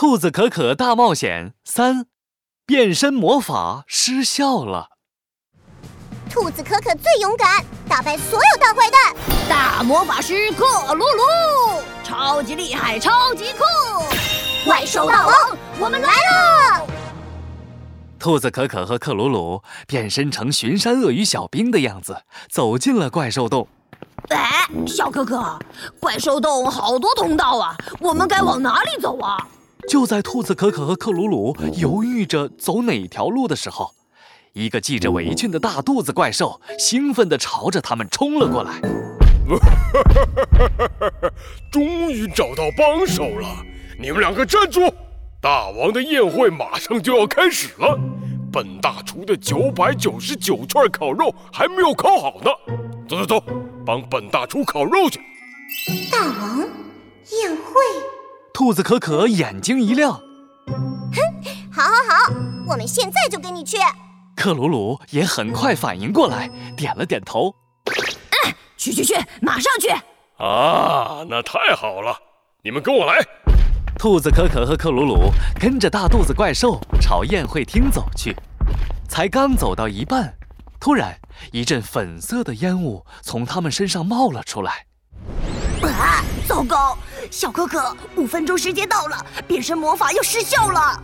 兔子可可大冒险三，变身魔法失效了。兔子可可最勇敢，打败所有大坏蛋。大魔法师克鲁鲁，超级厉害，超级酷！怪兽大王，我们来了！兔子可可和克鲁鲁变身成巡山鳄鱼小兵的样子，走进了怪兽洞。哎，小可可，怪兽洞好多通道啊，我们该往哪里走啊？就在兔子可可和克鲁鲁犹豫着走哪条路的时候，一个系着围裙的大肚子怪兽兴奋地朝着他们冲了过来。终于找到帮手了！你们两个站住！大王的宴会马上就要开始了，本大厨的九百九十九串烤肉还没有烤好呢。走走走，帮本大厨烤肉去！大王兔子可可眼睛一亮。哼，好，好，好，我们现在就跟你去。克鲁鲁也很快反应过来，点了点头。嗯，去去去，马上去！啊，那太好了，你们跟我来。兔子可可和克鲁鲁跟着大肚子怪兽朝宴会厅走去，才刚走到一半，突然一阵粉色的烟雾从他们身上冒了出来。啊！糟糕，小可可，五分钟时间到了，变身魔法要失效了。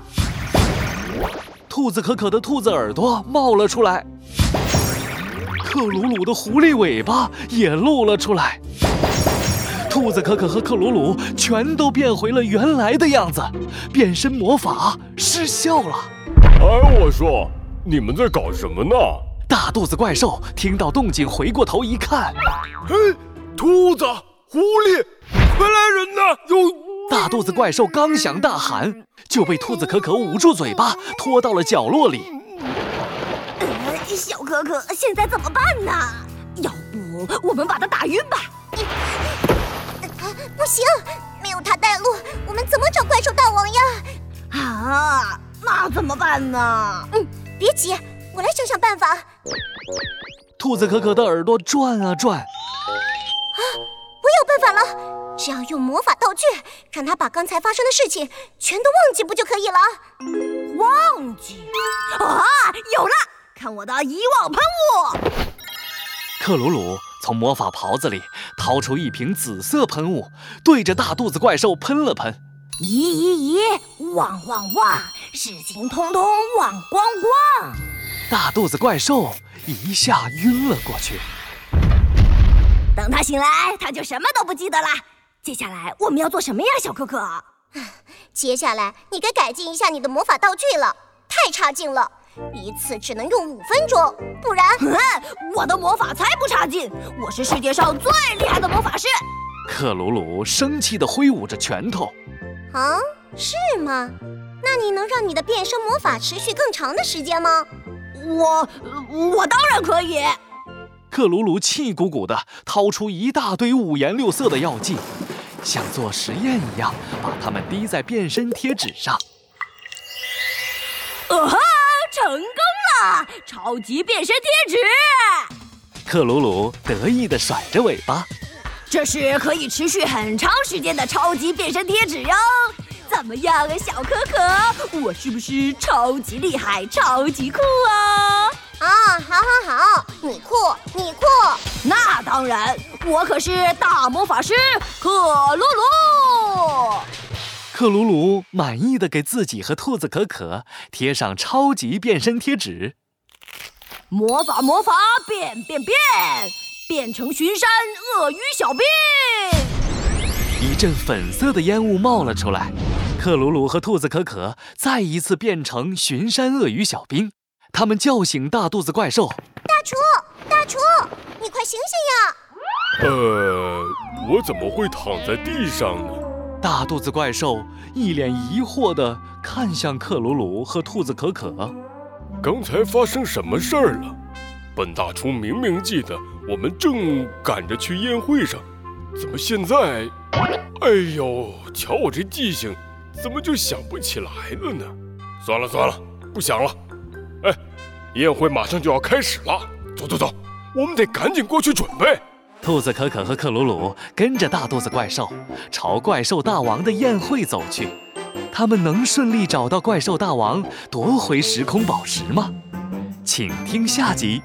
兔子可可的兔子耳朵冒了出来，克鲁鲁的狐狸尾巴也露了出来。兔子可可和克鲁鲁全都变回了原来的样子，变身魔法失效了。哎，我说，你们在搞什么呢？大肚子怪兽听到动静，回过头一看，嘿，兔子、狐狸，快来人呐！有大肚子怪兽刚想大喊，就被兔子可可捂住嘴巴，拖到了角落里。呃，小可可，现在怎么办呢？要不我们把他打晕吧？不行，没有他带路，我们怎么找怪兽大王呀？啊，那怎么办呢？嗯，别急，我来想想办法。兔子可可的耳朵转啊转。只要用魔法道具，让他把刚才发生的事情全都忘记，不就可以了？忘记？啊，有了！看我的遗忘喷雾！克鲁鲁。从魔法袍子里掏出一瓶紫色喷雾，对着大肚子怪兽喷了喷。咦咦咦！忘忘忘！事情通通忘光光！大肚子怪兽一下晕了过去。等他醒来，他就什么都不记得了。接下来我们要做什么呀，小可可？接下来你该改进一下你的魔法道具了，太差劲了。一次只能用五分钟，不然，我的魔法才不差劲！我是世界上最厉害的魔法师。克鲁鲁生气地挥舞着拳头。啊，是吗？那你能让你的变身魔法持续更长的时间吗？我，我当然可以。克鲁鲁气鼓鼓的掏出一大堆五颜六色的药剂，像做实验一样，把它们滴在变身贴纸上。哦哈！成功了！超级变身贴纸，克鲁鲁得意的甩着尾巴。这是可以持续很长时间的超级变身贴纸哟！怎么样，小可可？我是不是超级厉害、超级酷啊？啊，好好好，你酷，当然，我可是大魔法师克鲁鲁。克鲁鲁满意的给自己和兔子可可贴上超级变身贴纸。魔法魔法变变变，变成巡山鳄鱼小兵。一阵粉色的烟雾冒了出来，克鲁鲁和兔子可可再一次变成巡山鳄鱼小兵。他们叫醒大肚子怪兽：“大厨，大厨，你快醒醒呀！”呃，我怎么会躺在地上呢？大肚子怪兽一脸疑惑地看向克鲁鲁和兔子可可。刚才发生什么事儿了？本大厨明明记得我们正赶着去宴会上，怎么现在……哎呦，瞧我这记性，怎么就想不起来了呢？算了算了，不想了。哎，宴会马上就要开始了，走走走，我们得赶紧过去准备。兔子可可和克鲁鲁跟着大肚子怪兽朝怪兽大王的宴会走去。他们能顺利找到怪兽大王，夺回时空宝石吗？请听下集。